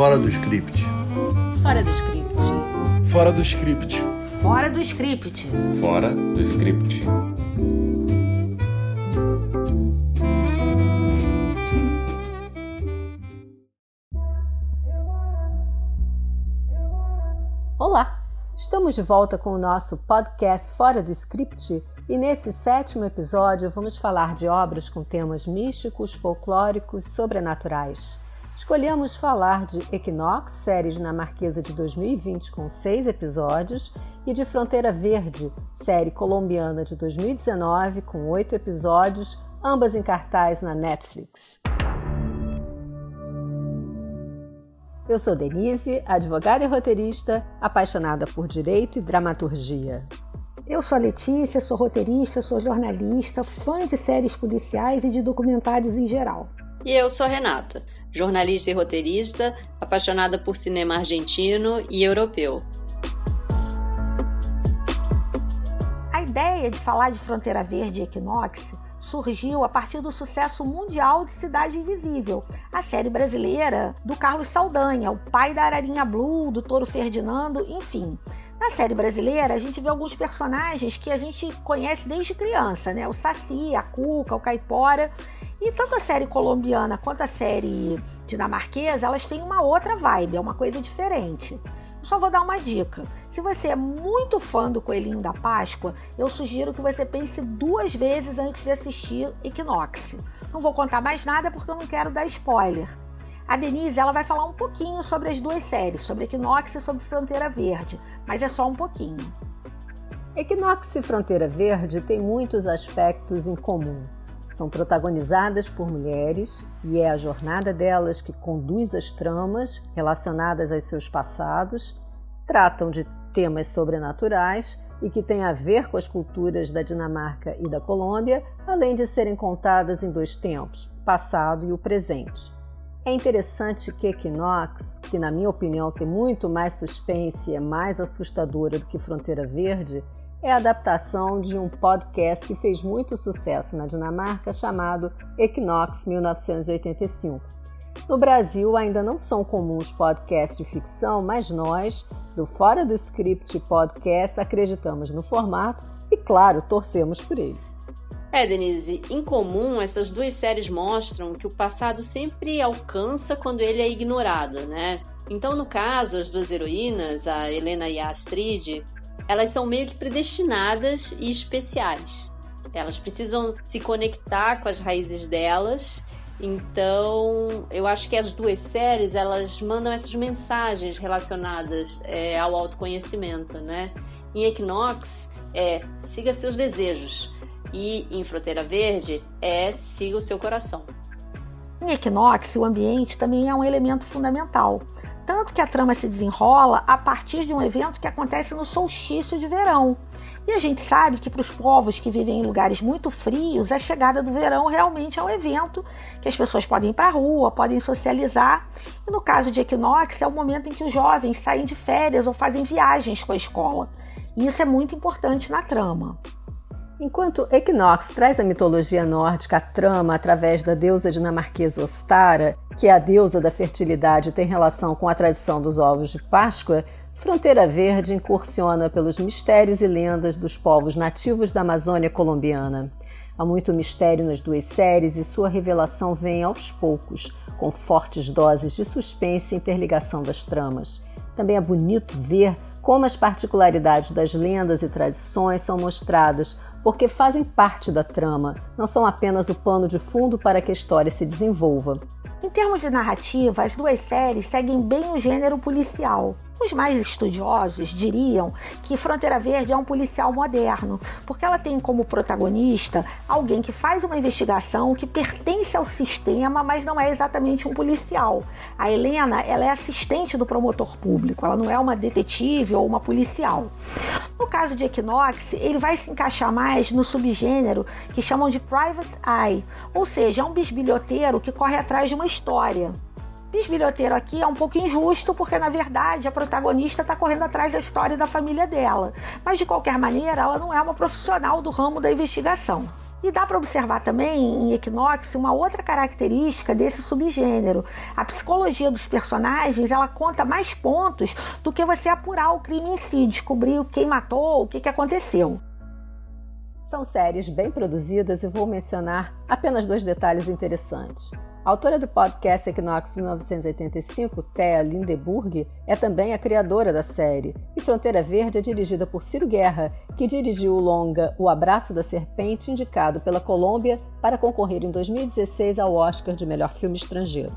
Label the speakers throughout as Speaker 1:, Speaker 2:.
Speaker 1: Fora do script.
Speaker 2: Fora do script.
Speaker 3: Fora do script.
Speaker 2: Fora do script.
Speaker 4: Fora do script.
Speaker 5: Olá! Estamos de volta com o nosso podcast Fora do Script e nesse sétimo episódio vamos falar de obras com temas místicos, folclóricos, sobrenaturais. Escolhemos falar de Equinox, série dinamarquesa de 2020 com seis episódios, e de Fronteira Verde, série colombiana de 2019 com oito episódios, ambas em cartaz na Netflix. Eu sou Denise, advogada e roteirista, apaixonada por direito e dramaturgia.
Speaker 6: Eu sou a Letícia, sou roteirista, sou jornalista, fã de séries policiais e de documentários em geral.
Speaker 7: E eu sou a Renata, jornalista e roteirista, apaixonada por cinema argentino e europeu.
Speaker 6: A ideia de falar de Fronteira Verde e Equinox surgiu a partir do sucesso mundial de Cidade Invisível, a série brasileira do Carlos Saldanha, o pai da Ararinha Blue, do Toro Ferdinando, enfim. Na série brasileira, a gente vê alguns personagens que a gente conhece desde criança, né? O Saci, a Cuca, o Caipora. E tanto a série colombiana quanto a série dinamarquesa, elas têm uma outra vibe, é uma coisa diferente. Só vou dar uma dica. Se você é muito fã do Coelhinho da Páscoa, eu sugiro que você pense duas vezes antes de assistir Equinox. Não vou contar mais nada porque eu não quero dar spoiler. A Denise ela vai falar um pouquinho sobre as duas séries, sobre Equinox e sobre Fronteira Verde, mas é só um pouquinho.
Speaker 5: Equinox e Fronteira Verde têm muitos aspectos em comum. São protagonizadas por mulheres e é a jornada delas que conduz as tramas relacionadas aos seus passados, tratam de temas sobrenaturais e que têm a ver com as culturas da Dinamarca e da Colômbia, além de serem contadas em dois tempos, passado e o presente. É interessante que Equinox, que na minha opinião tem muito mais suspense e é mais assustadora do que Fronteira Verde, é a adaptação de um podcast que fez muito sucesso na Dinamarca chamado Equinox 1985. No Brasil ainda não são comuns podcasts de ficção, mas nós, do Fora do Script Podcast, acreditamos no formato e, claro, torcemos por ele.
Speaker 7: É, Denise, em comum, essas duas séries mostram que o passado sempre alcança quando ele é ignorado, né? Então, no caso, as duas heroínas, a Helena e a Astrid, elas são meio que predestinadas e especiais. Elas precisam se conectar com as raízes delas. Então, eu acho que as duas séries elas mandam essas mensagens relacionadas é, ao autoconhecimento, né? Em Equinox é siga seus desejos e em Fronteira Verde é siga o seu coração.
Speaker 6: Em Equinox, o ambiente também é um elemento fundamental tanto que a trama se desenrola a partir de um evento que acontece no solstício de verão. E a gente sabe que para os povos que vivem em lugares muito frios, a chegada do verão realmente é um evento que as pessoas podem ir para a rua, podem socializar. E no caso de Equinox, é o momento em que os jovens saem de férias ou fazem viagens com a escola. E isso é muito importante na trama.
Speaker 5: Enquanto Equinox traz a mitologia nórdica à trama através da deusa dinamarquesa Ostara, que é a deusa da fertilidade e tem relação com a tradição dos ovos de Páscoa, Fronteira Verde incursiona pelos mistérios e lendas dos povos nativos da Amazônia colombiana. Há muito mistério nas duas séries e sua revelação vem aos poucos, com fortes doses de suspense e interligação das tramas. Também é bonito ver como as particularidades das lendas e tradições são mostradas, porque fazem parte da trama, não são apenas o pano de fundo para que a história se desenvolva.
Speaker 6: Em termos de narrativa, as duas séries seguem bem o gênero policial. Os mais estudiosos diriam que Fronteira Verde é um policial moderno, porque ela tem como protagonista alguém que faz uma investigação que pertence ao sistema, mas não é exatamente um policial. A Helena, ela é assistente do promotor público, ela não é uma detetive ou uma policial. No caso de Equinox, ele vai se encaixar mais no subgênero que chamam de Private Eye, ou seja, é um bisbilhoteiro que corre atrás de uma história. Bisbilhoteiro aqui é um pouco injusto, porque na verdade a protagonista está correndo atrás da história da família dela. Mas de qualquer maneira, ela não é uma profissional do ramo da investigação. E dá para observar também em Equinox uma outra característica desse subgênero. A psicologia dos personagens ela conta mais pontos do que você apurar o crime em si, descobrir quem matou, o que, que aconteceu.
Speaker 5: São séries bem produzidas e vou mencionar apenas dois detalhes interessantes. A autora do podcast Equinox 1985, Thea Lindeburg, é também a criadora da série, e Fronteira Verde é dirigida por Ciro Guerra, que dirigiu o longa O Abraço da Serpente, indicado pela Colômbia para concorrer em 2016 ao Oscar de Melhor Filme Estrangeiro.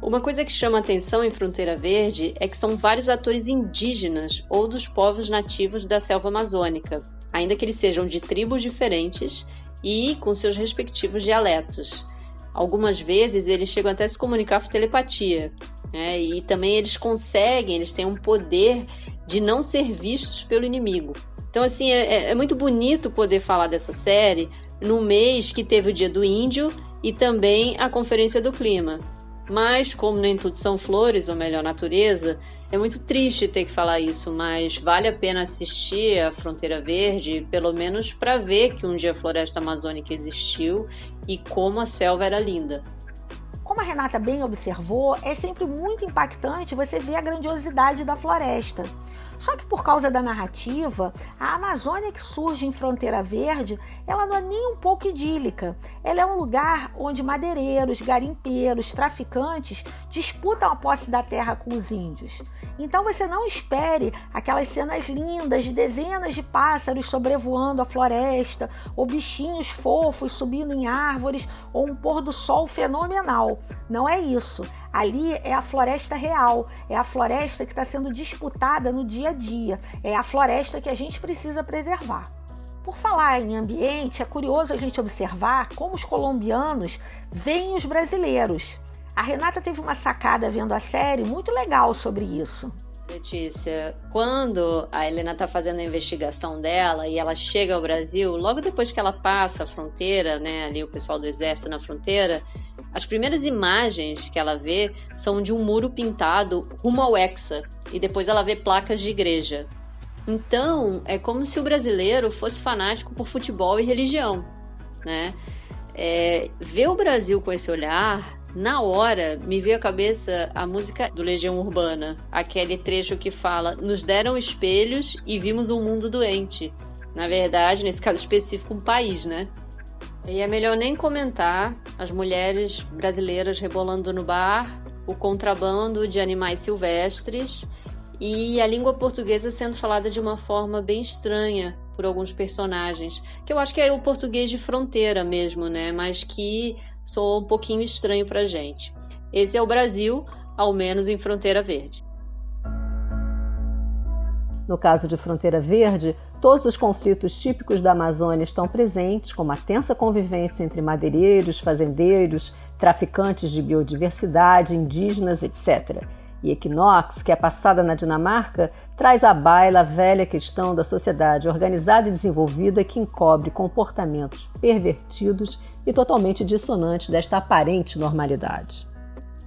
Speaker 7: Uma coisa que chama atenção em Fronteira Verde é que são vários atores indígenas ou dos povos nativos da selva amazônica, ainda que eles sejam de tribos diferentes e com seus respectivos dialetos. Algumas vezes eles chegam até a se comunicar por telepatia. Né? E também eles conseguem, eles têm um poder de não ser vistos pelo inimigo. Então, assim, é, é, é muito bonito poder falar dessa série no mês que teve o Dia do Índio e também a Conferência do Clima. Mas, como nem tudo são flores, ou melhor, natureza, é muito triste ter que falar isso, mas vale a pena assistir a Fronteira Verde, pelo menos para ver que um dia a floresta amazônica existiu e como a selva era linda.
Speaker 6: Como a Renata bem observou, é sempre muito impactante você ver a grandiosidade da floresta. Só que por causa da narrativa, a Amazônia que surge em Fronteira Verde, ela não é nem um pouco idílica. Ela é um lugar onde madeireiros, garimpeiros, traficantes disputam a posse da terra com os índios. Então você não espere aquelas cenas lindas de dezenas de pássaros sobrevoando a floresta, ou bichinhos fofos subindo em árvores, ou um pôr do sol fenomenal. Não é isso. Ali é a floresta real, é a floresta que está sendo disputada no dia a dia, é a floresta que a gente precisa preservar. Por falar em ambiente, é curioso a gente observar como os colombianos veem os brasileiros. A Renata teve uma sacada vendo a série muito legal sobre isso.
Speaker 7: Letícia, quando a Helena está fazendo a investigação dela e ela chega ao Brasil, logo depois que ela passa a fronteira, né, ali o pessoal do exército na fronteira, as primeiras imagens que ela vê são de um muro pintado rumo ao Hexa e depois ela vê placas de igreja. Então, é como se o brasileiro fosse fanático por futebol e religião, né? É, ver o Brasil com esse olhar na hora me veio à cabeça a música do Legião Urbana, aquele trecho que fala: Nos deram espelhos e vimos um mundo doente. Na verdade, nesse caso específico, um país, né? E é melhor nem comentar as mulheres brasileiras rebolando no bar, o contrabando de animais silvestres e a língua portuguesa sendo falada de uma forma bem estranha por alguns personagens, que eu acho que é o português de fronteira mesmo, né? Mas que soa um pouquinho estranho pra gente. Esse é o Brasil, ao menos em Fronteira Verde.
Speaker 5: No caso de Fronteira Verde, todos os conflitos típicos da Amazônia estão presentes, como a tensa convivência entre madeireiros, fazendeiros, traficantes de biodiversidade, indígenas, etc. E Equinox, que é passada na Dinamarca, traz à baila a velha questão da sociedade organizada e desenvolvida que encobre comportamentos pervertidos e totalmente dissonantes desta aparente normalidade.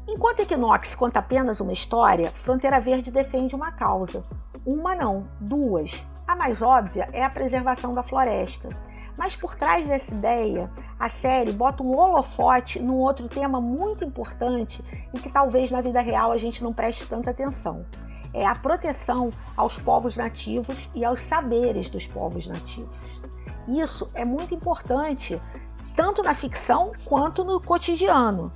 Speaker 6: Enquanto Equinox conta apenas uma história, Fronteira Verde defende uma causa. Uma não, duas. A mais óbvia é a preservação da floresta. Mas por trás dessa ideia, a série bota um holofote num outro tema muito importante e que talvez na vida real a gente não preste tanta atenção. É a proteção aos povos nativos e aos saberes dos povos nativos. Isso é muito importante tanto na ficção quanto no cotidiano.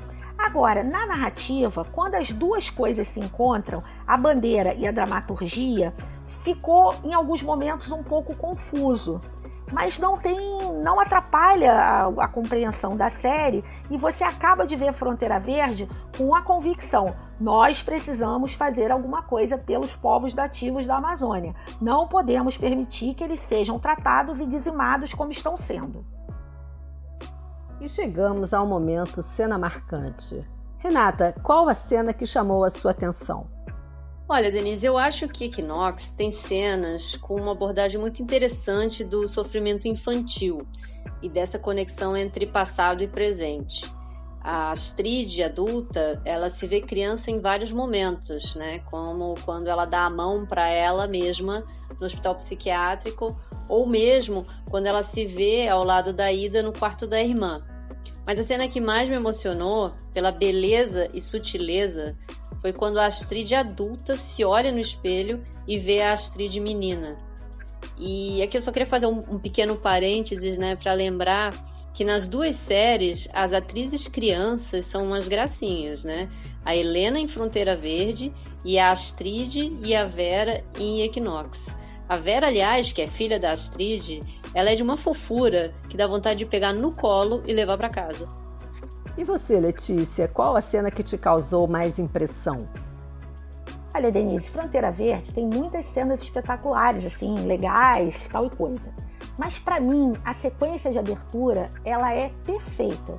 Speaker 6: Agora, na narrativa, quando as duas coisas se encontram, a bandeira e a dramaturgia, ficou em alguns momentos um pouco confuso. Mas não tem, não atrapalha a, a, compreensão da série e você acaba de ver Fronteira Verde com a convicção: nós precisamos fazer alguma coisa pelos povos nativos da Amazônia. Não podemos permitir que eles sejam tratados e dizimados como estão sendo.
Speaker 5: E chegamos ao momento cena marcante. Renata, qual a cena que chamou a sua atenção?
Speaker 7: Olha, Denise, eu acho que Equinox tem cenas com uma abordagem muito interessante do sofrimento infantil e dessa conexão entre passado e presente. A Astrid, adulta, ela se vê criança em vários momentos, né? Como quando ela dá a mão para ela mesma no hospital psiquiátrico ou mesmo quando ela se vê ao lado da Ida no quarto da irmã. Mas a cena que mais me emocionou, pela beleza e sutileza, foi quando a Astrid adulta se olha no espelho e vê a Astrid menina. E aqui eu só queria fazer um, um pequeno parênteses, né, para lembrar que nas duas séries as atrizes crianças são umas gracinhas, né? A Helena em Fronteira Verde e a Astrid e a Vera em Equinox. A Vera, aliás, que é filha da Astrid, ela é de uma fofura que dá vontade de pegar no colo e levar para casa.
Speaker 5: E você, Letícia, qual a cena que te causou mais impressão?
Speaker 6: Olha, Denise, Fronteira Verde tem muitas cenas espetaculares, assim, legais, tal e coisa. Mas para mim, a sequência de abertura, ela é perfeita.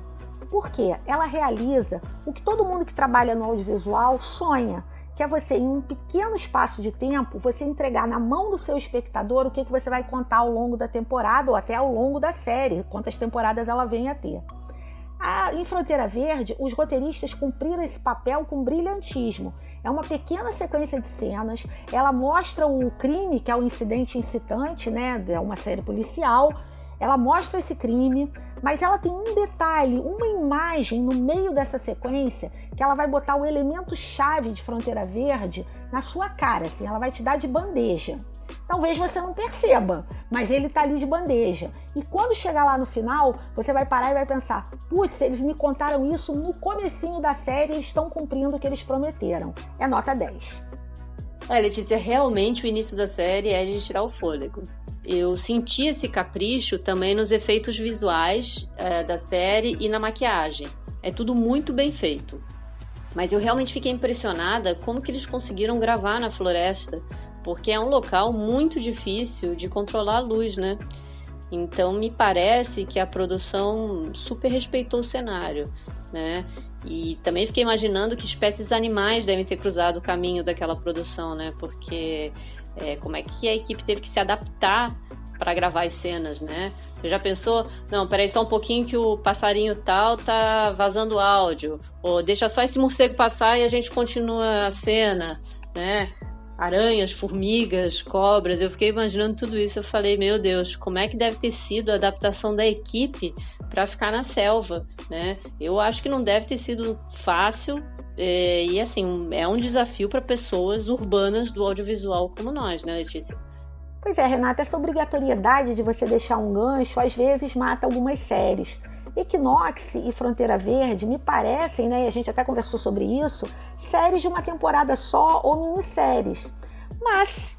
Speaker 6: Por quê? Ela realiza o que todo mundo que trabalha no audiovisual sonha, que é você, em um pequeno espaço de tempo, você entregar na mão do seu espectador o que, que você vai contar ao longo da temporada ou até ao longo da série, quantas temporadas ela vem a ter. A, em Fronteira Verde, os roteiristas cumpriram esse papel com brilhantismo. É uma pequena sequência de cenas, ela mostra o crime, que é o incidente incitante, né? É uma série policial. Ela mostra esse crime, mas ela tem um detalhe, uma imagem no meio dessa sequência que ela vai botar o elemento chave de Fronteira Verde na sua cara, assim, ela vai te dar de bandeja. Talvez você não perceba, mas ele tá ali de bandeja. E quando chegar lá no final, você vai parar e vai pensar: putz, eles me contaram isso no comecinho da série e estão cumprindo o que eles prometeram. É nota 10.
Speaker 7: É, Letícia, realmente o início da série é de tirar o fôlego. Eu senti esse capricho também nos efeitos visuais é, da série e na maquiagem. É tudo muito bem feito. Mas eu realmente fiquei impressionada como que eles conseguiram gravar na floresta porque é um local muito difícil de controlar a luz, né? Então me parece que a produção super respeitou o cenário, né? E também fiquei imaginando que espécies animais devem ter cruzado o caminho daquela produção, né? Porque é, como é que a equipe teve que se adaptar para gravar as cenas, né? Você já pensou? Não, peraí só um pouquinho que o passarinho tal tá vazando áudio. Ou deixa só esse morcego passar e a gente continua a cena, né? aranhas, formigas, cobras. Eu fiquei imaginando tudo isso. Eu falei, meu Deus, como é que deve ter sido a adaptação da equipe para ficar na selva, né? Eu acho que não deve ter sido fácil. É, e assim, é um desafio para pessoas urbanas do audiovisual como nós, né, Letícia?
Speaker 6: Pois é, Renata, essa obrigatoriedade de você deixar um gancho às vezes mata algumas séries. Equinox e Fronteira Verde me parecem, né, e a gente até conversou sobre isso, séries de uma temporada só ou minisséries. Mas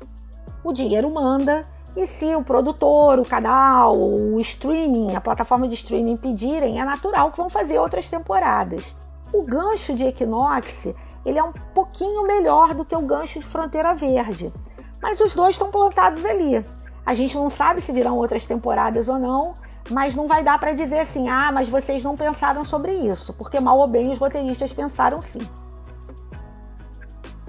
Speaker 6: o dinheiro manda e se o produtor, o canal, o streaming, a plataforma de streaming pedirem, é natural que vão fazer outras temporadas. O gancho de Equinox ele é um pouquinho melhor do que o gancho de Fronteira Verde, mas os dois estão plantados ali. A gente não sabe se virão outras temporadas ou não, mas não vai dar para dizer assim, ah, mas vocês não pensaram sobre isso, porque mal ou bem os roteiristas pensaram sim.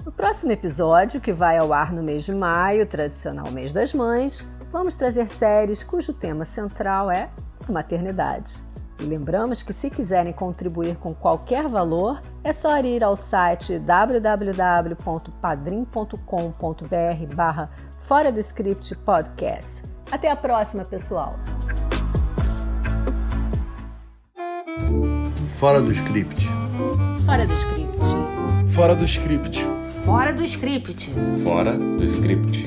Speaker 5: No próximo episódio, que vai ao ar no mês de maio, tradicional mês das mães, vamos trazer séries cujo tema central é a maternidade. E lembramos que se quiserem contribuir com qualquer valor, é só ir ao site www.padrim.com.br barra Fora do Script Podcast. Até a próxima, pessoal!
Speaker 3: Fora do script.
Speaker 2: Fora do script.
Speaker 3: Fora do script.
Speaker 2: Fora do script.
Speaker 4: Fora do script.